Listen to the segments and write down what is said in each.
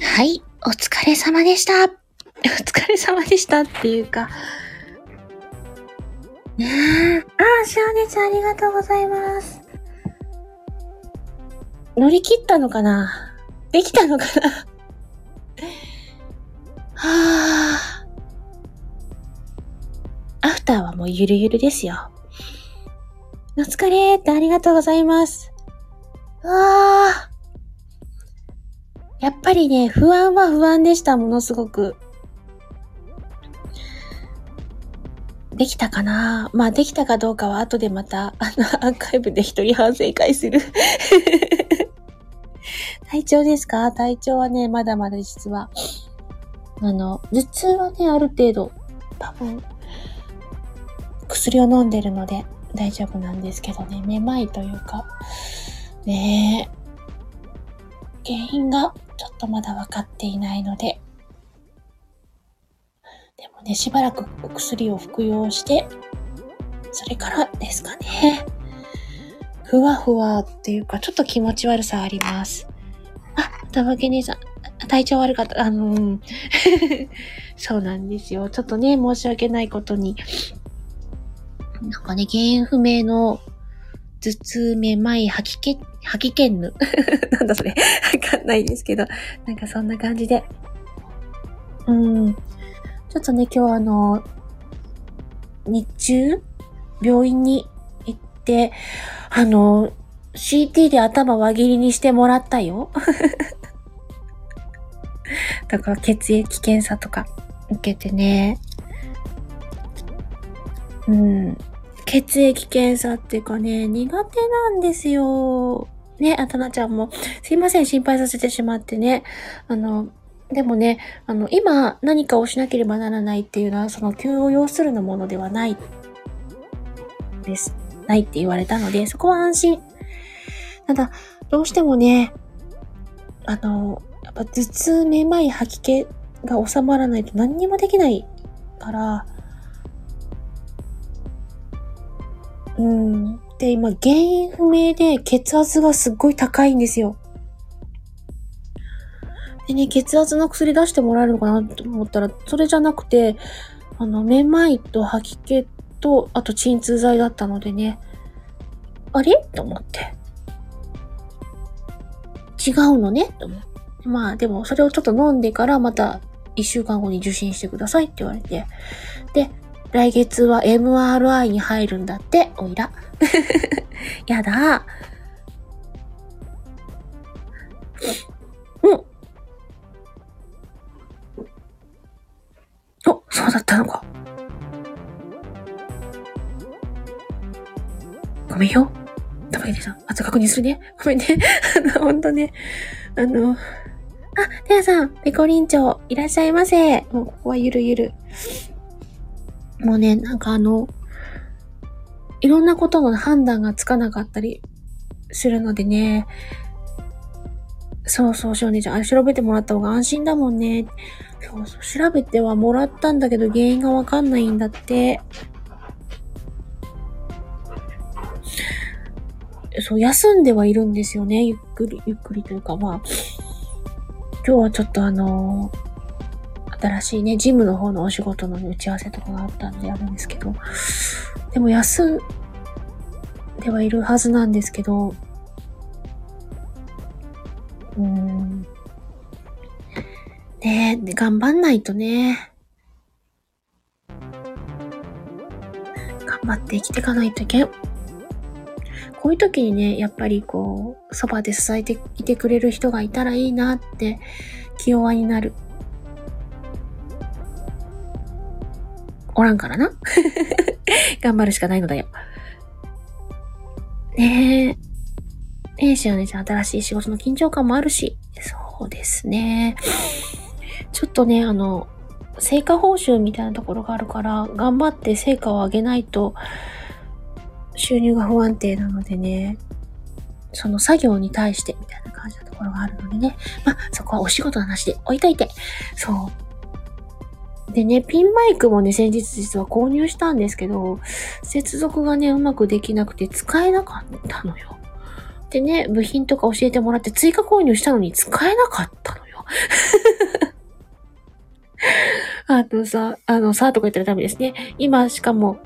はい、お疲れ様でした。お疲れ様でしたっていうか。ねえ。ああ、しおねちゃんありがとうございます。乗り切ったのかな？できたのかな？はあ。アフターはもうゆるゆるですよ。お疲れってありがとうございます。わあ。やっぱりね、不安は不安でした、ものすごく。できたかな？まあ、できたかどうかは後でまた、あの、アーカイブで一人反省会する。体調ですか？体調はね、まだまだ実は。あの、頭痛はね、ある程度、多分、薬を飲んでるので大丈夫なんですけどね、めまいというか、ねえ、原因がちょっとまだ分かっていないので、でもね、しばらくお薬を服用して、それからですかね。ふわふわっていうか、ちょっと気持ち悪さあります。あ、たまけ姉さん、体調悪かった。あの、うん、そうなんですよ。ちょっとね、申し訳ないことに。なんかね、原因不明の頭痛、めまい、吐き気、吐き気んぬ。なんだそれ。わかんないですけど。なんかそんな感じで。うん。ちょっとね、今日あの、日中、病院に行って、あの、CT で頭輪切りにしてもらったよ。だか血液検査とか受けてね。うん。血液検査っていうかね、苦手なんですよ。ね、あたなちゃんも。すいません、心配させてしまってね。あの、でもね、あの、今何かをしなければならないっていうのは、その急を要するのものではないです。ないって言われたので、そこは安心。ただ、どうしてもね、あの、やっぱ頭痛、めまい、吐き気が収まらないと何にもできないから、うん。で、今、原因不明で血圧がすっごい高いんですよ。でね、血圧の薬出してもらえるのかなと思ったら、それじゃなくて、あの、めまいと吐き気と、あと鎮痛剤だったのでね、あれ？と思って。違うのね？と思って。まあ、でも、それをちょっと飲んでからまた一週間後に受診してくださいって言われて。で、来月は MRI に入るんだって、おいら。やだ。うん。お、そうだったのか。ごめんよ。たまにさん、あと確認するね。ごめんね。あの、ほんとね。あの、あ、てやさん、ペコリンチョ、いらっしゃいませ。もう、ここはゆるゆる。もうね、なんかあの、いろんなことの判断がつかなかったりするのでね、そうそう、しょうねちゃん、あれ調べてもらった方が安心だもんね。そうそう、調べてはもらったんだけど原因がわかんないんだって。そう、休んではいるんですよね。ゆっくり、ゆっくりというか、まあ、今日はちょっとあのー新しいね、ジムの方のお仕事の、打ち合わせとかがあったんであるんですけど、でも休んではいるはずなんですけど、うーん。ねえ、頑張んないとね。頑張って生きていかないといけん。こういう時にね、やっぱりこう、そばで支えていてくれる人がいたらいいなって気弱になる。おらんからな。頑張るしかないのだよ。ねえ。ええしおねちゃん、新しい仕事の緊張感もあるし。そうですね。ちょっとね、あの、成果報酬みたいなところがあるから、頑張って成果を上げないと、収入が不安定なのでね、その作業に対してみたいな感じのところがあるのでね。まあ、そこはお仕事の話で置いといて。そう。でね、ピンマイクもね、先日実は購入したんですけど、接続がね、うまくできなくて使えなかったのよ。でね、部品とか教えてもらって追加購入したのに使えなかったのよ。あとさ、あの、さ、とか言ったらダメですね。今、しかも、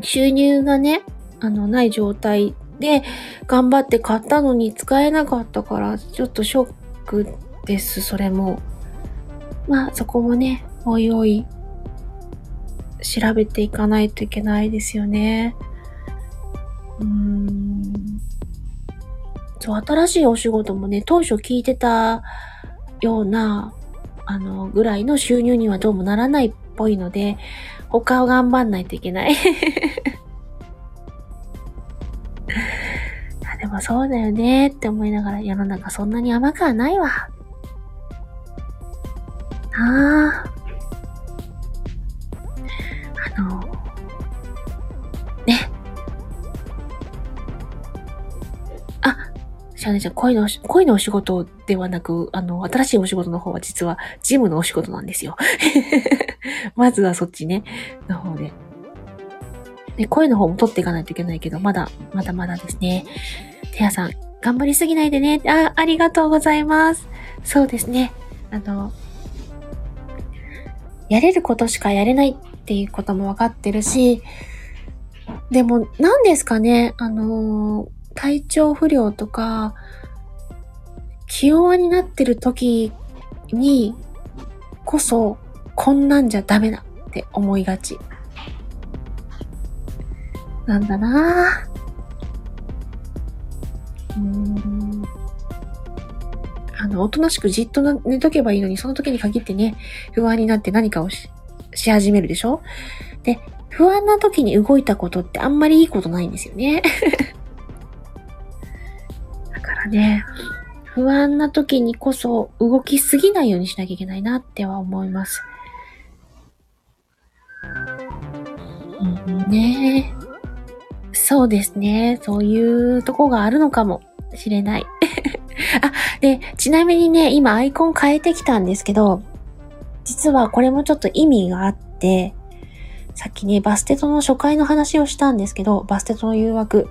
収入がね、あの、ない状態で、頑張って買ったのに使えなかったから、ちょっとショックです、それも。まあ、そこもね、おいおい、調べていかないといけないですよね。うーん。そう、新しいお仕事もね、当初聞いてたような、あの、ぐらいの収入にはどうもならないっぽいので、他を頑張んないといけない。でもそうだよねって思いながら世の中そんなに甘くはないわ。あ。あシャネちゃん、恋の、恋のお仕事ではなく、あの、新しいお仕事の方は実はジムのお仕事なんですよ。まずはそっちね、の方で。で、声の方も取っていかないといけないけど、まだ、まだまだですね。てやさん、頑張りすぎないでね。あ、ありがとうございます。そうですね。あの、やれることしかやれないっていうこともわかってるし、でも、何ですかね、あの、体調不良とか、気弱になってる時にこそ、こんなんじゃダメだって思いがち。なんだなぁ。うーん。あの、おとなしくじっと寝とけばいいのに、その時に限ってね、不安になって何かをしし始めるでしょ？で、不安な時に動いたことってあんまりいいことないんですよね。ね、不安な時にこそ動きすぎないようにしなきゃいけないなっては思います。うん、ねえ。そうですね。そういうとこがあるのかもしれない。あ、で、ちなみにね、今アイコン変えてきたんですけど、実はこれもちょっと意味があって、さっきね、バステトの初回の話をしたんですけど、バステトの誘惑。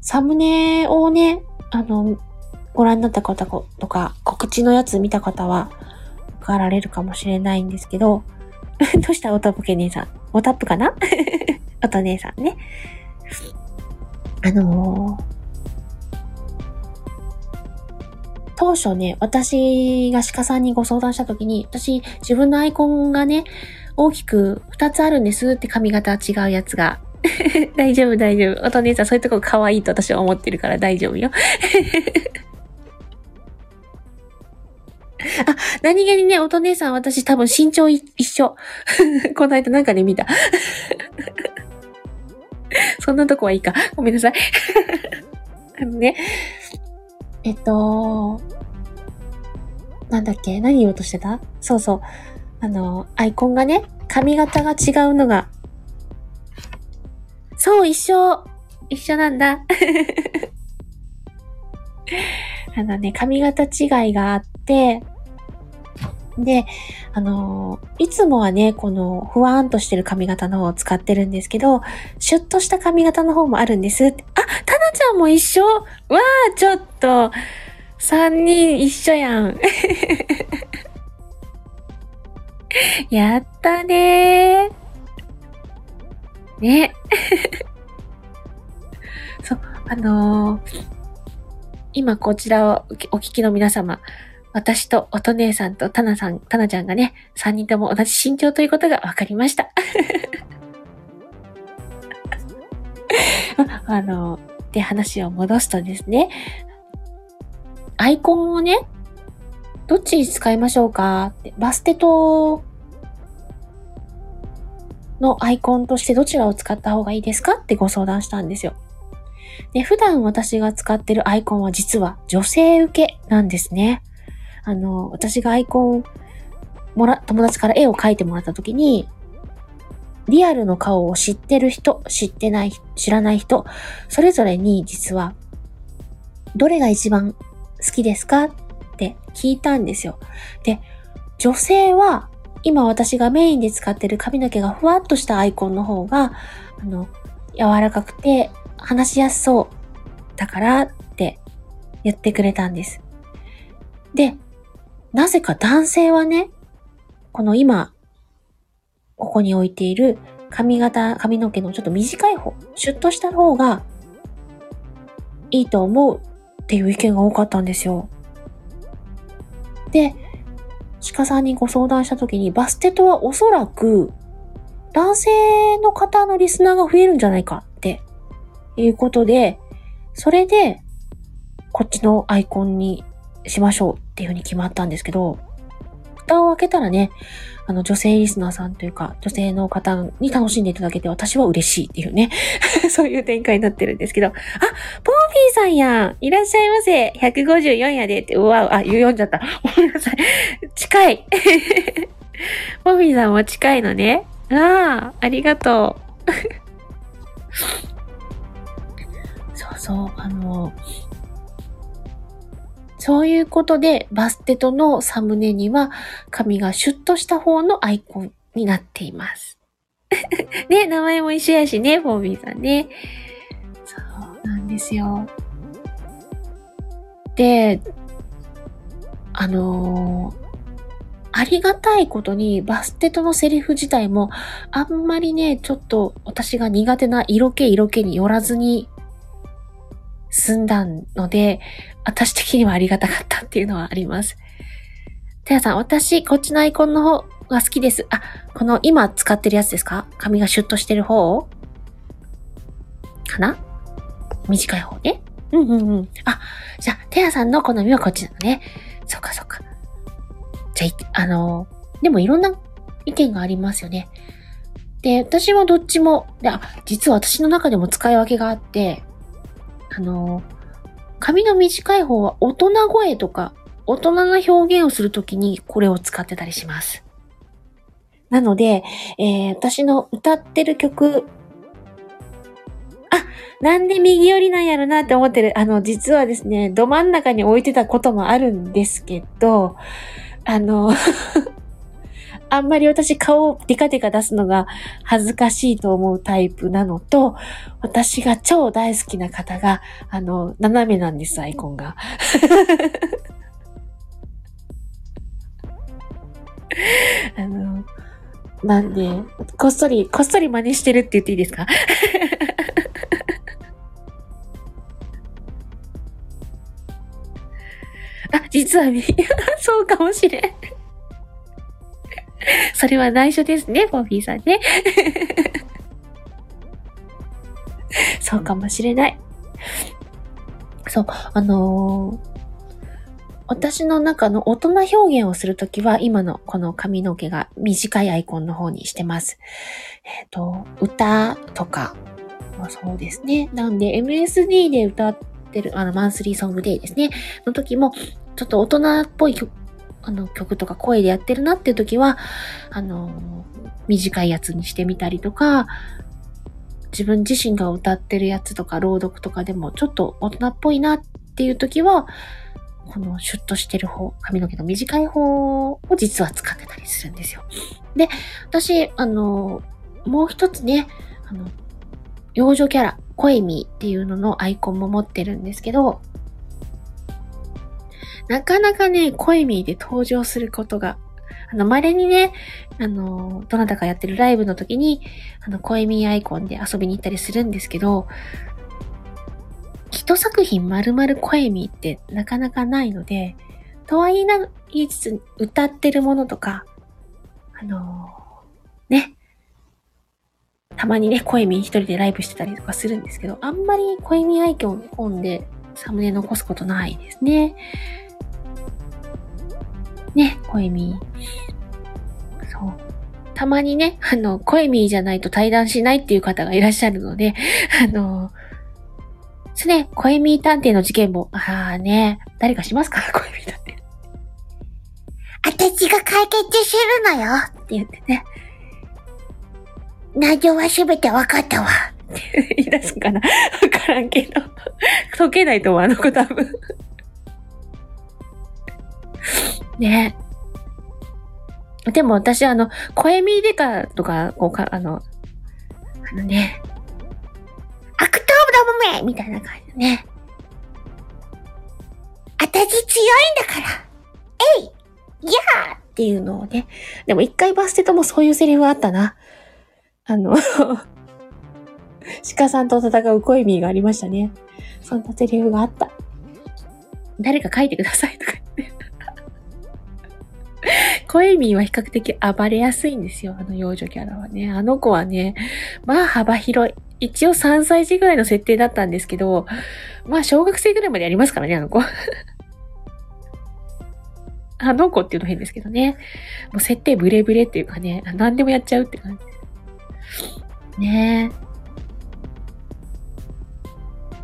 サムネをね、あの、ご覧になった方とか、告知のやつ見た方は、わかられるかもしれないんですけど、どうしたおたぷけ姉さん？おたっぷかな？おと姉さんね。あのー、当初ね、私が鹿さんにご相談したときに、私、自分のアイコンがね、大きく2つあるんですって髪型違うやつが。大丈夫、大丈夫。お姉さん、そういうとこ可愛いと私は思ってるから大丈夫よ。あ、何気にね、お姉さん、私多分身長一緒。この間なんかで見た。そんなとこはいいか。ごめんなさい。あのね、えっと、なんだっけ？何言おうとしてた？そうそう。あの、アイコンがね、髪型が違うのが。そう、一緒。一緒なんだ。あのね、髪型違いがあって、で、あのー、いつもはね、このふわーんとしてる髪型の方を使ってるんですけど、シュッとした髪型の方もあるんです。あ、タナちゃんも一緒わー、ちょっと、三人一緒やん。やったねー。ね。そう、あのー、今こちらをお聞きの皆様、私と音姉さんとタナさん、タナちゃんがね、三人とも同じ身長ということが分かりました。あの、で話を戻すとですね、アイコンをね、どっちに使いましょうかって、バステトのアイコンとしてどちらを使った方がいいですかってご相談したんですよ。で、普段私が使ってるアイコンは実は女性受けなんですね。あの、私がアイコン、もら、友達から絵を描いてもらった時に、リアルの顔を知ってる人、知ってない、知らない人、それぞれに実は、どれが一番好きですかって聞いたんですよ。で、女性は、今私がメインで使ってる髪の毛がふわっとしたアイコンの方が、あの、柔らかくて話しやすそうだからって言ってくれたんです。で、なぜか男性はね、この今、ここに置いている髪型、髪の毛のちょっと短い方、シュッとした方がいいと思うっていう意見が多かったんですよ。で、鹿さんにご相談した時に、バステとはおそらく男性の方のリスナーが増えるんじゃないかっていうことで、それでこっちのアイコンにしましょうっていうふうに決まったんですけど、蓋を開けたらね、あの女性リスナーさんというか、女性の方に楽しんでいただけて私は嬉しいっていうね、そういう展開になってるんですけど、あ、ポーフィーさんやんいらっしゃいませ !154 やでって、うわ、あ、読んじゃった。ごめんなさい。近い ポーフィーさんも近いのね。ああ、ありがとう。そうそう、あの、そういうことで、バステトのサムネには、髪がシュッとした方のアイコンになっています。ね、名前も一緒やしね、フォービーさんね。そうなんですよ。で、あのー、ありがたいことにバステトのセリフ自体もあんまりね、ちょっと私が苦手な色気色気によらずに済んだので、私的にはありがたかったっていうのはあります。てやさん、私、こっちのアイコンの方が好きです。あ、この今使ってるやつですか？髪がシュッとしてる方かな？短い方ね。うんうんうん。あ、じゃあ、てやさんの好みはこっちなのね。そっかそっか。じゃあ、あの、でもいろんな意見がありますよね。で、私はどっちも、で、あ、実は私の中でも使い分けがあって、あの、髪の短い方は大人声とか、大人な表現をするときにこれを使ってたりします。なので、えー、私の歌ってる曲、あ、なんで右寄りなんやろなって思ってる。あの、実はですね、ど真ん中に置いてたこともあるんですけど、あの あんまり私顔をデカデカ出すのが恥ずかしいと思うタイプなのと、私が超大好きな方が、あの、斜めなんです、アイコンが。あの、なんで、こっそり、こっそり真似してるって言っていいですか？あ、実はね、そうかもしれん。それは内緒ですね、ポフィーさんね。そうかもしれない。そう、あのー、私の中の大人表現をするときは、今のこの髪の毛が短いアイコンの方にしてます。えっ、ー、と、歌とかもそうですね。なんで、MSD で歌ってる、あの、マンスリーソングデーですね。の時も、ちょっと大人っぽい曲あの曲とか声でやってるなっていう時は、あの、短いやつにしてみたりとか、自分自身が歌ってるやつとか朗読とかでもちょっと大人っぽいなっていう時は、このシュッとしてる方、髪の毛の短い方を実は使ってたりするんですよ。で、私、あの、もう一つね、あの、幼女キャラ、コエミっていうののアイコンも持ってるんですけど、なかなかね、コエミーで登場することが、あの、稀にね、あの、どなたかやってるライブの時に、あの、コエミーアイコンで遊びに行ったりするんですけど、一作品丸々コエミーってなかなかないので、とは言いな、言いつつ、歌ってるものとか、あの、ね、たまにね、コエミー一人でライブしてたりとかするんですけど、あんまりコエミーアイコンでサムネ残すことないですね。ね、コエミー。そう。たまにね、あの、コエミーじゃないと対談しないっていう方がいらっしゃるので、あの、すね、コエミー探偵の事件も、ああね、誰かしますか？コエミー探偵。私が解決するのよって言ってね。内容はすべて分かったわ。って言い出すかな？わからんけど。解けないと思う、あの子多分。ねでも私、あの、声ミデカとか、こうか、あの、あのね、悪党どもめみたいな感じでね。あたし強いんだからえいやーっていうのをね。でも一回バステともそういうセリフあったな。あの鹿さんと戦うコエミーがありましたね。そんなセリフがあった。誰か書いてくださいとか言って。コエミーは比較的暴れやすいんですよ。あの幼女キャラはね。あの子はね、まあ幅広い。一応3歳児ぐらいの設定だったんですけど、まあ小学生ぐらいまでやりますからね、あの子。あの子っていうの変ですけどね。もう設定ブレブレっていうかね、何でもやっちゃうって感じ。ねえ。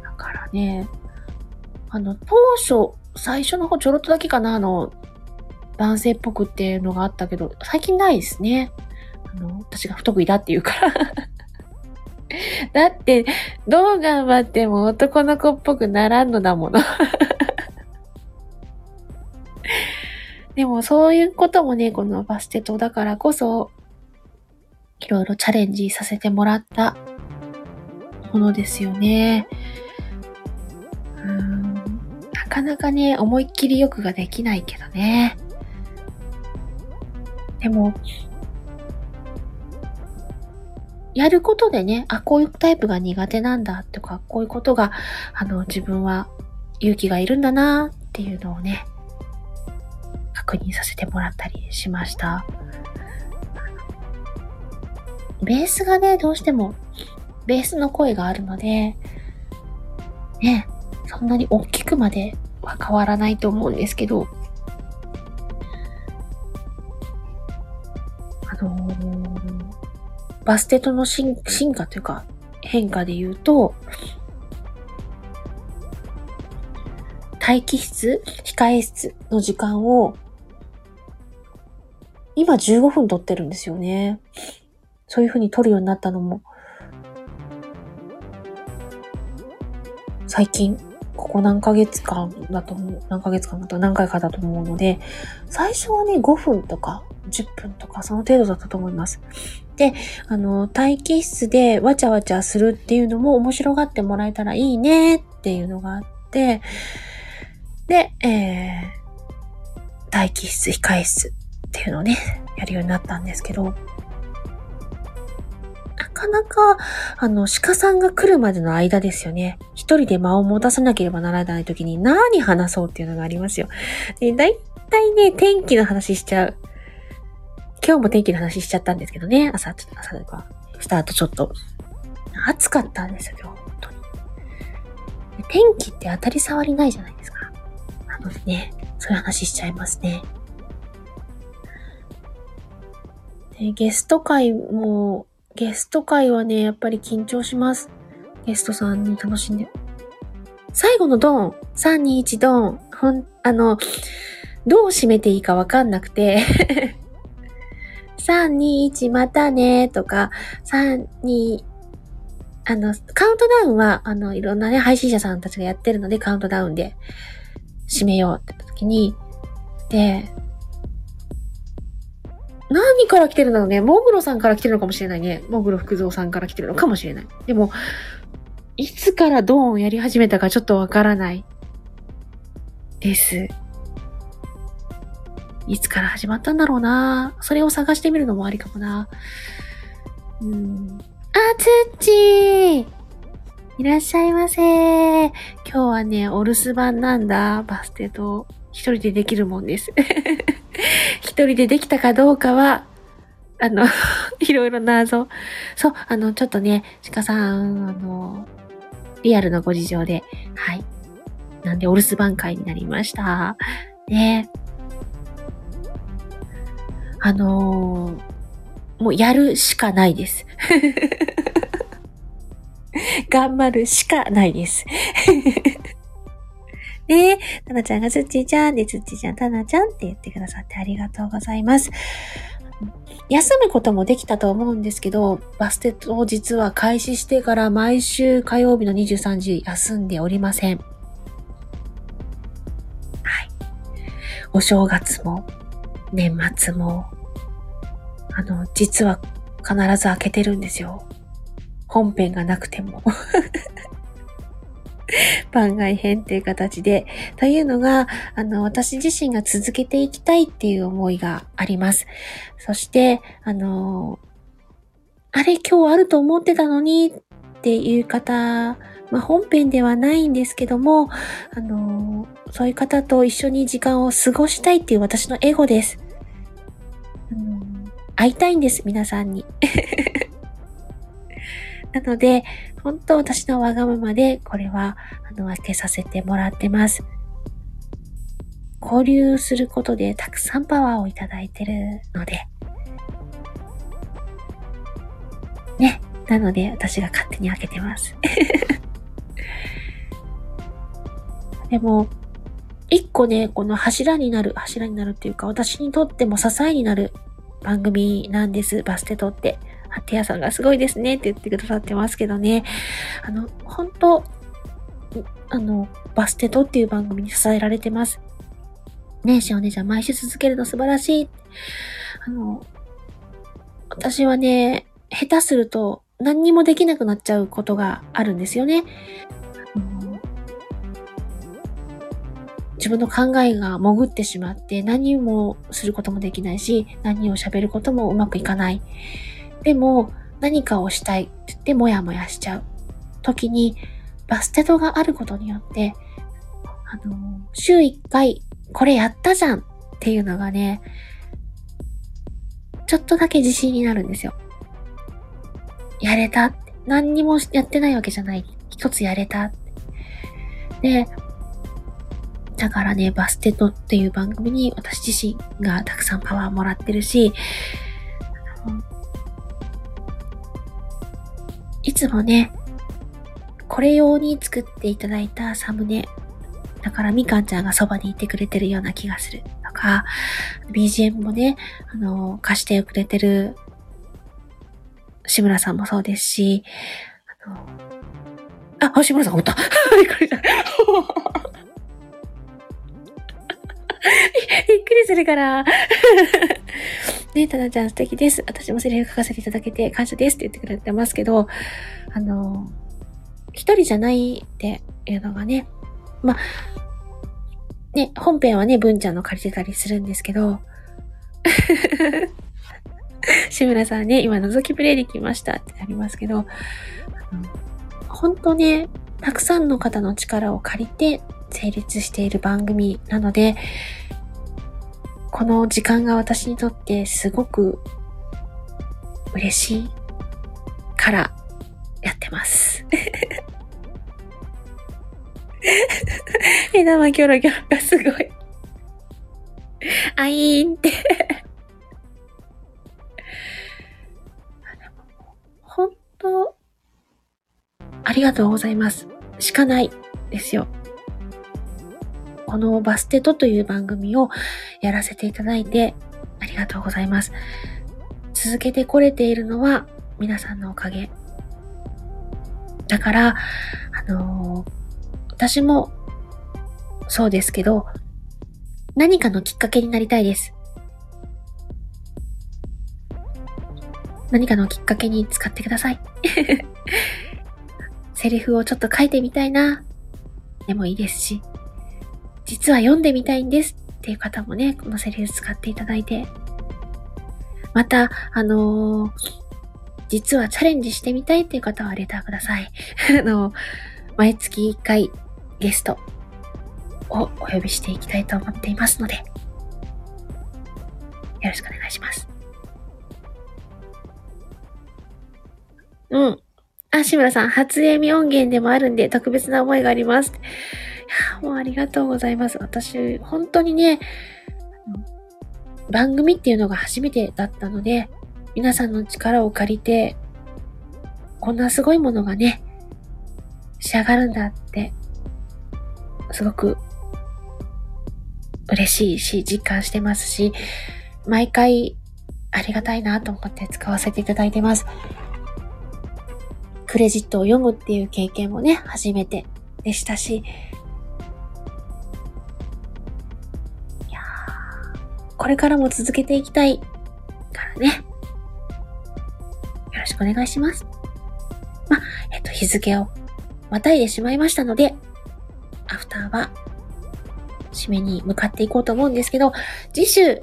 だからね、あの、当初、最初の方ちょろっとだけかな、あの、男性っぽくっていうのがあったけど、最近ないですね。あの、私が不得意だって言うから だって、どう頑張っても男の子っぽくならんのだもの でもそういうこともね、このバステトだからこそ、いろいろチャレンジさせてもらったものですよね。なかなかね、思いっきりよくができないけどね。でも、やることでね、あ、こういうタイプが苦手なんだとか、こういうことが、あの、自分は勇気がいるんだなっていうのをね、確認させてもらったりしました。ベースがね、どうしても、ベースの声があるので、ね、そんなに大きくまでは変わらないと思うんですけど、バステトの進化というか変化で言うと、待機室、控え室の時間を、今15分取ってるんですよね。そういう風に取るようになったのも、最近ここ何ヶ月間だと思う、何ヶ月間だと何回かだと思うので、最初はね、5分とか10分とかその程度だったと思います。で、あの、待機室でわちゃわちゃするっていうのも面白がってもらえたらいいねっていうのがあって、で、えー、待機室、控え室っていうのをね、やるようになったんですけど、かなか、あの、鹿さんが来るまでの間ですよね。一人で間を持たせなければならない時に何話そうっていうのがありますよ。で、だいたいね、天気の話しちゃう。今日も天気の話しちゃったんですけどね。朝、ちょっと朝とか、スタートちょっと。暑かったんですよ、今日。本当に。天気って当たり障りないじゃないですか。なのでね、そういう話しちゃいますね。でゲスト会もゲスト会はね、やっぱり緊張します。ゲストさんに楽しんで。最後のドン !3、2、1ドンほん、あの、どう締めていいかわかんなくて3、2、1またねとか、3、2、あの、カウントダウンは、あの、いろんなね、配信者さんたちがやってるので、カウントダウンで締めようって時に、で、何から来てるんだろうね。モグロさんから来てるのかもしれないね。モグロ福蔵さんから来てるのかもしれない。でも、いつからドーンをやり始めたかちょっとわからない。です。いつから始まったんだろうなそれを探してみるのもありかもなうん。あ、つっちーいらっしゃいませ今日はね、お留守番なんだ。バステと一人でできるもんです。一人でできたかどうかは、あの いろいろ謎。そう、あの、ちょっとね、鹿さん、あの、リアルなご事情で、はい。なんで、お留守番会になりました。ねあのー、もうやるしかないです。頑張るしかないですねえ、たなちゃんがつっちーちゃんで、つっちーちゃん、たなちゃんって言ってくださってありがとうございます。休むこともできたと思うんですけど、バステ当日は開始してから毎週火曜日の23時休んでおりません。はい。お正月も、年末も、あの、実は必ず開けてるんですよ。本編がなくても 番外編っていう形で、というのが、あの、私自身が続けていきたいっていう思いがあります。そして、あの、あれ今日あると思ってたのにっていう方、まあ、本編ではないんですけども、あのそういう方と一緒に時間を過ごしたいっていう私のエゴです。あの会いたいんです、皆さんに。なので、本当私のわがままで、これは、あの、分けさせてもらってます。交流することでたくさんパワーをいただいてるので、ね。なので、私が勝手に開けてます。でも、一個ね、この柱になる、柱になるっていうか、私にとっても支えになる番組なんです。バステトって。テヤさんがすごいですねって言ってくださってますけどね。あの、本当あの、バステトっていう番組に支えられてます。ねえ、しお姉ちゃん、毎週続けるの素晴らしい。あの、私はね、下手すると何にもできなくなっちゃうことがあるんですよね。自分の考えが潜ってしまって何もすることもできないし、何を喋ることもうまくいかない。でも、何かをしたいって言ってもやもやしちゃう時に、バステトがあることによって、あの、週1回、これやったじゃんっていうのがね、ちょっとだけ自信になるんですよ。やれた。何にもやってないわけじゃない。一つやれた。で、だからね、バステトっていう番組に私自身がたくさんパワーもらってるし、いつもね、これ用に作っていただいたサムネ。だからみかんちゃんがそばにいてくれてるような気がする。とか、BGM もね、あの、貸してくれてる志村さんもそうですし、あの、あ、星村さんおった。びっくりした。びっくりするから。ねえたなちゃん素敵です。私もセリフ書かせていただけて感謝ですって言ってくれてますけど、あの、一人じゃないっていうのがね、まあ、ね、本編はね、文ちゃんの借りてたりするんですけど、志村さんね、今覗きプレイできましたってありますけど、本当ね、たくさんの方の力を借りて成立している番組なので、この時間が私にとってすごく嬉しいからやってます。枝玉キョロキョロがすごい。あいーんって本当、ありがとうございます。しかないですよ。このバステトという番組をやらせていただいてありがとうございます。続けてこれているのは皆さんのおかげ。だから、あのー、私もそうですけど、何かのきっかけになりたいです。何かのきっかけに使ってください。セリフをちょっと書いてみたいな。でもいいですし、実は読んでみたいんですっていう方もね、このセリフ使っていただいて。また、あのー、実はチャレンジしてみたいっていう方はレターください。あの、毎月1回ゲストをお呼びしていきたいと思っていますので、よろしくお願いします。うん。あ、志村さん、初読み音源でもあるんで特別な思いがあります。もうありがとうございます。私、本当にね、番組っていうのが初めてだったので、皆さんの力を借りて、こんなすごいものがね、仕上がるんだって、すごく嬉しいし、実感してますし、毎回ありがたいなと思って使わせていただいてます。クレジットを読むっていう経験もね、初めてでしたし、これからも続けていきたいからね。よろしくお願いします。まえっと、日付をまたいでしまいましたので、アフターは、締めに向かっていこうと思うんですけど、次週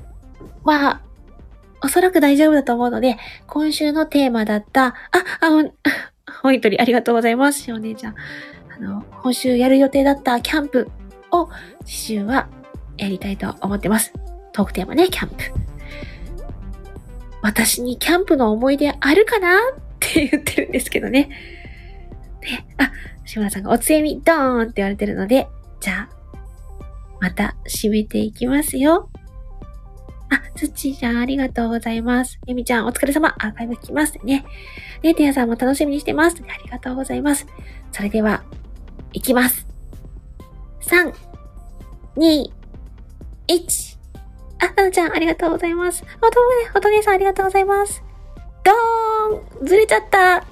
は、おそらく大丈夫だと思うので、今週のテーマだった、あ、あ、ほいとりありがとうございます。お姉ちゃん。あの、今週やる予定だったキャンプを次週はやりたいと思ってます。トークテーマね、キャンプ。私にキャンプの思い出あるかなって言ってるんですけどね。ね、あ、志村さんがおつえみドーンって言われてるので、じゃあ、また締めていきますよ。あ、つっちーちゃんありがとうございます。ゆみちゃんお疲れ様。アーカイブ聞きますね。ね、てやさんも楽しみにしてます。ありがとうございます。それでは、いきます。3、2、1。あ、ななちゃんありがとうございます。おとね、おとねさんありがとうございます。ドーンずれちゃった